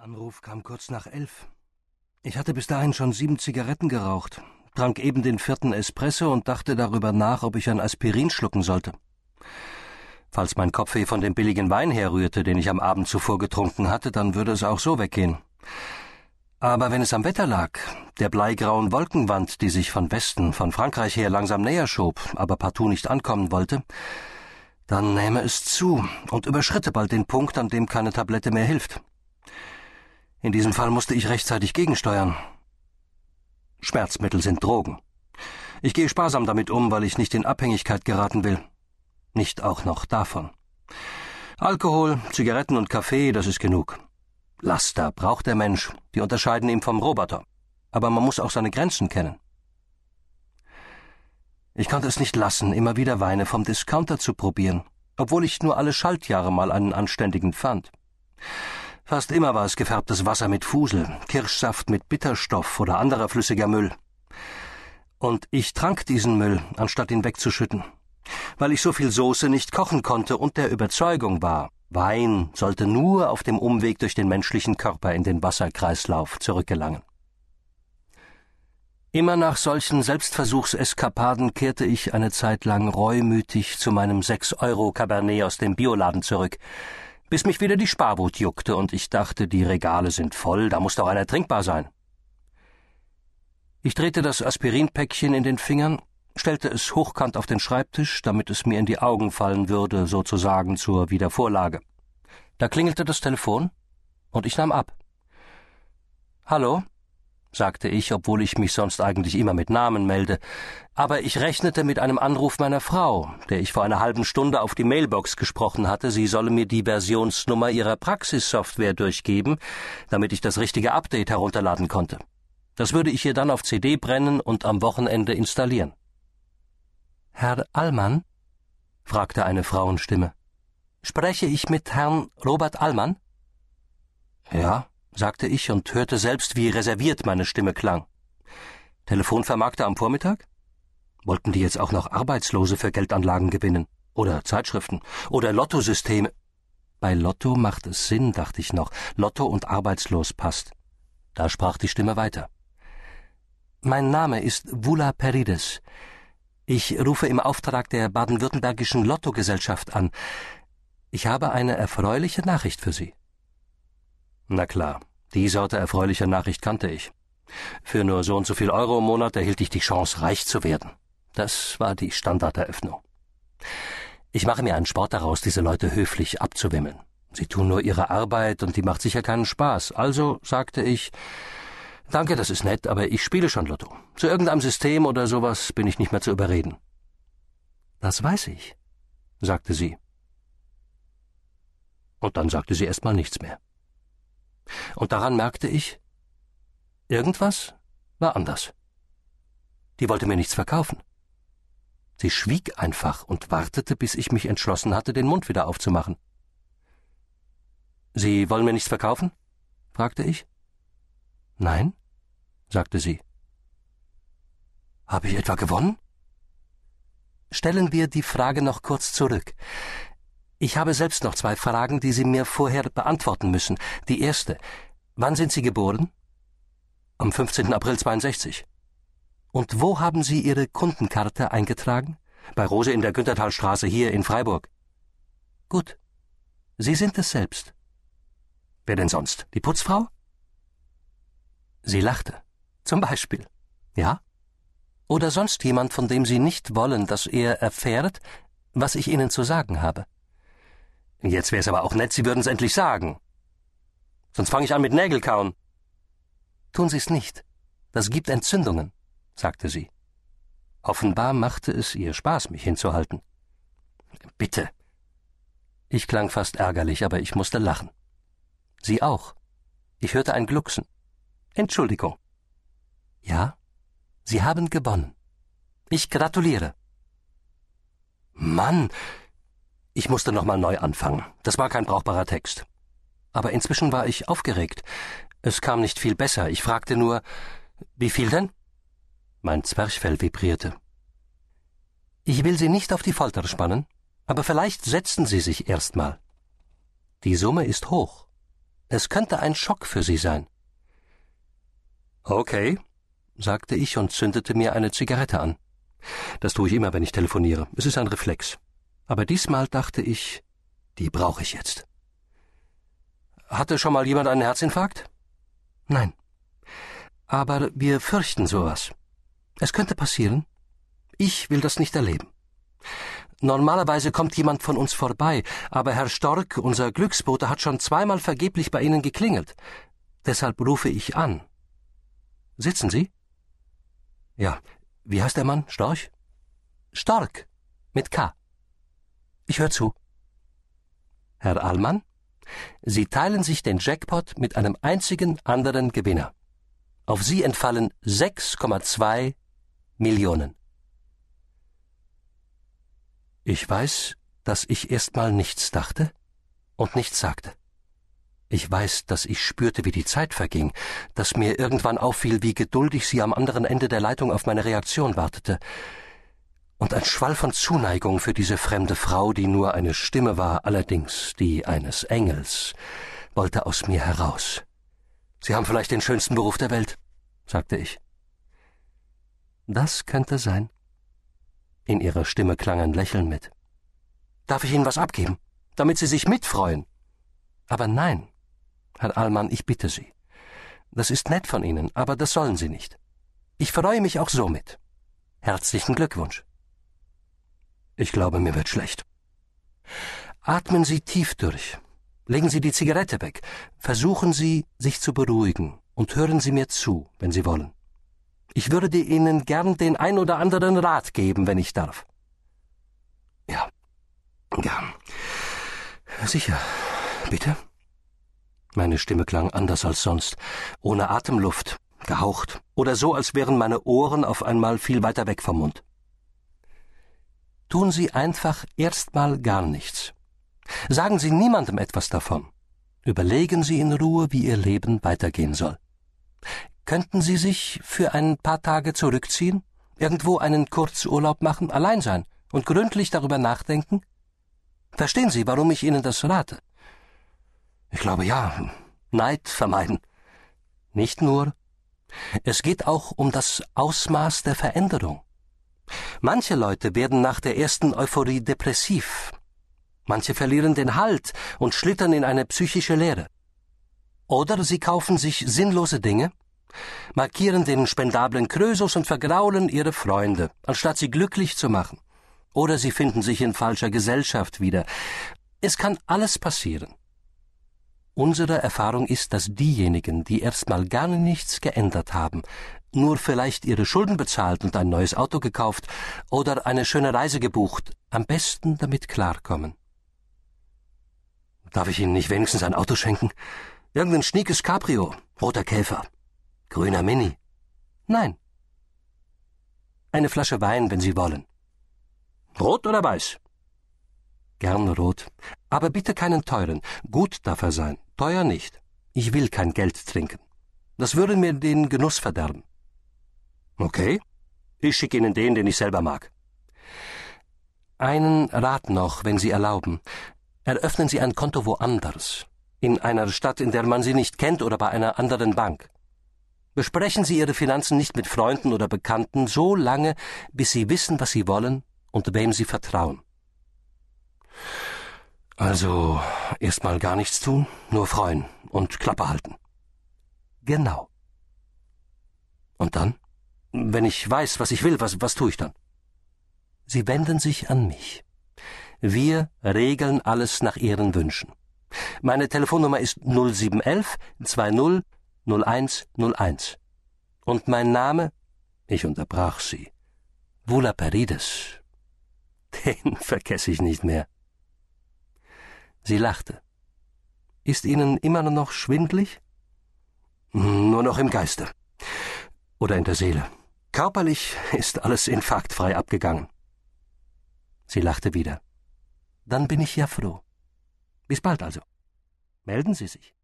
Anruf kam kurz nach elf. Ich hatte bis dahin schon sieben Zigaretten geraucht, trank eben den vierten Espresso und dachte darüber nach, ob ich ein Aspirin schlucken sollte. Falls mein Kopfweh von dem billigen Wein herrührte, den ich am Abend zuvor getrunken hatte, dann würde es auch so weggehen. Aber wenn es am Wetter lag, der bleigrauen Wolkenwand, die sich von Westen, von Frankreich her langsam näher schob, aber partout nicht ankommen wollte, dann nähme es zu und überschritte bald den Punkt, an dem keine Tablette mehr hilft. In diesem Fall musste ich rechtzeitig gegensteuern. Schmerzmittel sind Drogen. Ich gehe sparsam damit um, weil ich nicht in Abhängigkeit geraten will. Nicht auch noch davon. Alkohol, Zigaretten und Kaffee, das ist genug. Laster braucht der Mensch, die unterscheiden ihn vom Roboter. Aber man muss auch seine Grenzen kennen. Ich konnte es nicht lassen, immer wieder Weine vom Discounter zu probieren, obwohl ich nur alle Schaltjahre mal einen anständigen fand. Fast immer war es gefärbtes Wasser mit Fusel, Kirschsaft mit Bitterstoff oder anderer flüssiger Müll. Und ich trank diesen Müll, anstatt ihn wegzuschütten, weil ich so viel Soße nicht kochen konnte und der Überzeugung war, Wein sollte nur auf dem Umweg durch den menschlichen Körper in den Wasserkreislauf zurückgelangen. Immer nach solchen Selbstversuchseskapaden kehrte ich eine Zeit lang reumütig zu meinem sechs Euro Cabernet aus dem Bioladen zurück, bis mich wieder die Sparwut juckte und ich dachte, die Regale sind voll, da muss doch einer trinkbar sein. Ich drehte das Aspirinpäckchen in den Fingern, stellte es hochkant auf den Schreibtisch, damit es mir in die Augen fallen würde, sozusagen zur Wiedervorlage. Da klingelte das Telefon und ich nahm ab. Hallo? Sagte ich, obwohl ich mich sonst eigentlich immer mit Namen melde, aber ich rechnete mit einem Anruf meiner Frau, der ich vor einer halben Stunde auf die Mailbox gesprochen hatte, sie solle mir die Versionsnummer ihrer Praxissoftware durchgeben, damit ich das richtige Update herunterladen konnte. Das würde ich ihr dann auf CD brennen und am Wochenende installieren. Herr Allmann? fragte eine Frauenstimme. Spreche ich mit Herrn Robert Allmann? Ja, sagte ich und hörte selbst, wie reserviert meine Stimme klang. Telefonvermarkter am Vormittag? Wollten die jetzt auch noch Arbeitslose für Geldanlagen gewinnen? Oder Zeitschriften? Oder Lottosysteme? Bei Lotto macht es Sinn, dachte ich noch. Lotto und arbeitslos passt. Da sprach die Stimme weiter. Mein Name ist Vula Perides. Ich rufe im Auftrag der baden-württembergischen Lottogesellschaft an. Ich habe eine erfreuliche Nachricht für Sie. Na klar, die Sorte erfreulicher Nachricht kannte ich. Für nur so und so viel Euro im Monat erhielt ich die Chance, reich zu werden. Das war die Standarderöffnung. Ich mache mir einen Sport daraus, diese Leute höflich abzuwimmeln. Sie tun nur ihre Arbeit und die macht sicher keinen Spaß. Also sagte ich, danke, das ist nett, aber ich spiele schon Lotto. Zu irgendeinem System oder sowas bin ich nicht mehr zu überreden. Das weiß ich, sagte sie. Und dann sagte sie erst mal nichts mehr. Und daran merkte ich, irgendwas war anders. Die wollte mir nichts verkaufen. Sie schwieg einfach und wartete, bis ich mich entschlossen hatte, den Mund wieder aufzumachen. Sie wollen mir nichts verkaufen? fragte ich. Nein, sagte sie. Habe ich etwa gewonnen? Stellen wir die Frage noch kurz zurück. Ich habe selbst noch zwei Fragen, die Sie mir vorher beantworten müssen. Die erste. Wann sind Sie geboren? Am 15. April 62. Und wo haben Sie Ihre Kundenkarte eingetragen? Bei Rose in der Güntertalstraße hier in Freiburg. Gut. Sie sind es selbst. Wer denn sonst? Die Putzfrau? Sie lachte. Zum Beispiel. Ja? Oder sonst jemand, von dem Sie nicht wollen, dass er erfährt, was ich Ihnen zu sagen habe. Jetzt wär's aber auch nett, Sie würden's endlich sagen. Sonst fange ich an mit Nägelkauen. Tun Sie's nicht. Das gibt Entzündungen, sagte sie. Offenbar machte es ihr Spaß, mich hinzuhalten. Bitte. Ich klang fast ärgerlich, aber ich musste lachen. Sie auch. Ich hörte ein Glucksen. Entschuldigung. Ja, Sie haben gewonnen. Ich gratuliere. Mann, ich musste nochmal neu anfangen. Das war kein brauchbarer Text. Aber inzwischen war ich aufgeregt. Es kam nicht viel besser. Ich fragte nur, wie viel denn? Mein Zwerchfell vibrierte. Ich will Sie nicht auf die Folter spannen, aber vielleicht setzen Sie sich erst mal. Die Summe ist hoch. Es könnte ein Schock für Sie sein. Okay, sagte ich und zündete mir eine Zigarette an. Das tue ich immer, wenn ich telefoniere. Es ist ein Reflex. Aber diesmal dachte ich, die brauche ich jetzt. Hatte schon mal jemand einen Herzinfarkt? Nein. Aber wir fürchten sowas. Es könnte passieren. Ich will das nicht erleben. Normalerweise kommt jemand von uns vorbei, aber Herr Stork, unser Glücksbote, hat schon zweimal vergeblich bei Ihnen geklingelt. Deshalb rufe ich an. Sitzen Sie? Ja. Wie heißt der Mann? Storch? Stork. Mit K. Ich höre zu. Herr Allmann, Sie teilen sich den Jackpot mit einem einzigen anderen Gewinner. Auf Sie entfallen 6,2 Millionen. Ich weiß, dass ich erstmal nichts dachte und nichts sagte. Ich weiß, dass ich spürte, wie die Zeit verging, dass mir irgendwann auffiel, wie geduldig sie am anderen Ende der Leitung auf meine Reaktion wartete, und ein Schwall von Zuneigung für diese fremde Frau, die nur eine Stimme war, allerdings die eines Engels, wollte aus mir heraus. Sie haben vielleicht den schönsten Beruf der Welt, sagte ich. Das könnte sein. In ihrer Stimme klang ein Lächeln mit. Darf ich Ihnen was abgeben, damit Sie sich mitfreuen? Aber nein, Herr Allmann, ich bitte Sie. Das ist nett von Ihnen, aber das sollen Sie nicht. Ich freue mich auch so mit. Herzlichen Glückwunsch. Ich glaube, mir wird schlecht. Atmen Sie tief durch. Legen Sie die Zigarette weg. Versuchen Sie, sich zu beruhigen und hören Sie mir zu, wenn Sie wollen. Ich würde Ihnen gern den ein oder anderen Rat geben, wenn ich darf. Ja. Ja. Sicher. Bitte? Meine Stimme klang anders als sonst, ohne Atemluft, gehaucht, oder so, als wären meine Ohren auf einmal viel weiter weg vom Mund. Tun Sie einfach erstmal gar nichts. Sagen Sie niemandem etwas davon. Überlegen Sie in Ruhe, wie Ihr Leben weitergehen soll. Könnten Sie sich für ein paar Tage zurückziehen, irgendwo einen Kurzurlaub machen, allein sein und gründlich darüber nachdenken? Verstehen Sie, warum ich Ihnen das rate? Ich glaube ja. Neid vermeiden. Nicht nur. Es geht auch um das Ausmaß der Veränderung. Manche Leute werden nach der ersten Euphorie depressiv. Manche verlieren den Halt und schlittern in eine psychische Leere. Oder sie kaufen sich sinnlose Dinge, markieren den spendablen Krösus und vergraulen ihre Freunde, anstatt sie glücklich zu machen. Oder sie finden sich in falscher Gesellschaft wieder. Es kann alles passieren. Unsere Erfahrung ist, dass diejenigen, die erstmal gar nichts geändert haben, nur vielleicht ihre Schulden bezahlt und ein neues Auto gekauft oder eine schöne Reise gebucht, am besten damit klarkommen. Darf ich Ihnen nicht wenigstens ein Auto schenken? Irgendein schniekes Cabrio, roter Käfer, grüner Mini. Nein. Eine Flasche Wein, wenn Sie wollen. Rot oder weiß? Gern rot. Aber bitte keinen teuren. Gut darf er sein, teuer nicht. Ich will kein Geld trinken. Das würde mir den Genuss verderben. Okay. Ich schicke Ihnen den, den ich selber mag. Einen Rat noch, wenn Sie erlauben. Eröffnen Sie ein Konto woanders. In einer Stadt, in der man Sie nicht kennt oder bei einer anderen Bank. Besprechen Sie Ihre Finanzen nicht mit Freunden oder Bekannten so lange, bis Sie wissen, was Sie wollen und wem Sie vertrauen. Also erstmal gar nichts tun, nur freuen und Klappe halten. Genau. Und dann? Wenn ich weiß, was ich will, was, was tue ich dann? Sie wenden sich an mich. Wir regeln alles nach Ihren Wünschen. Meine Telefonnummer ist 0711 20 0101. Und mein Name? Ich unterbrach sie. Vula Perides. Den vergesse ich nicht mehr. Sie lachte. Ist Ihnen immer noch schwindlig? Nur noch im Geiste. Oder in der Seele. Körperlich ist alles infarktfrei abgegangen. Sie lachte wieder. Dann bin ich ja froh. Bis bald also. Melden Sie sich.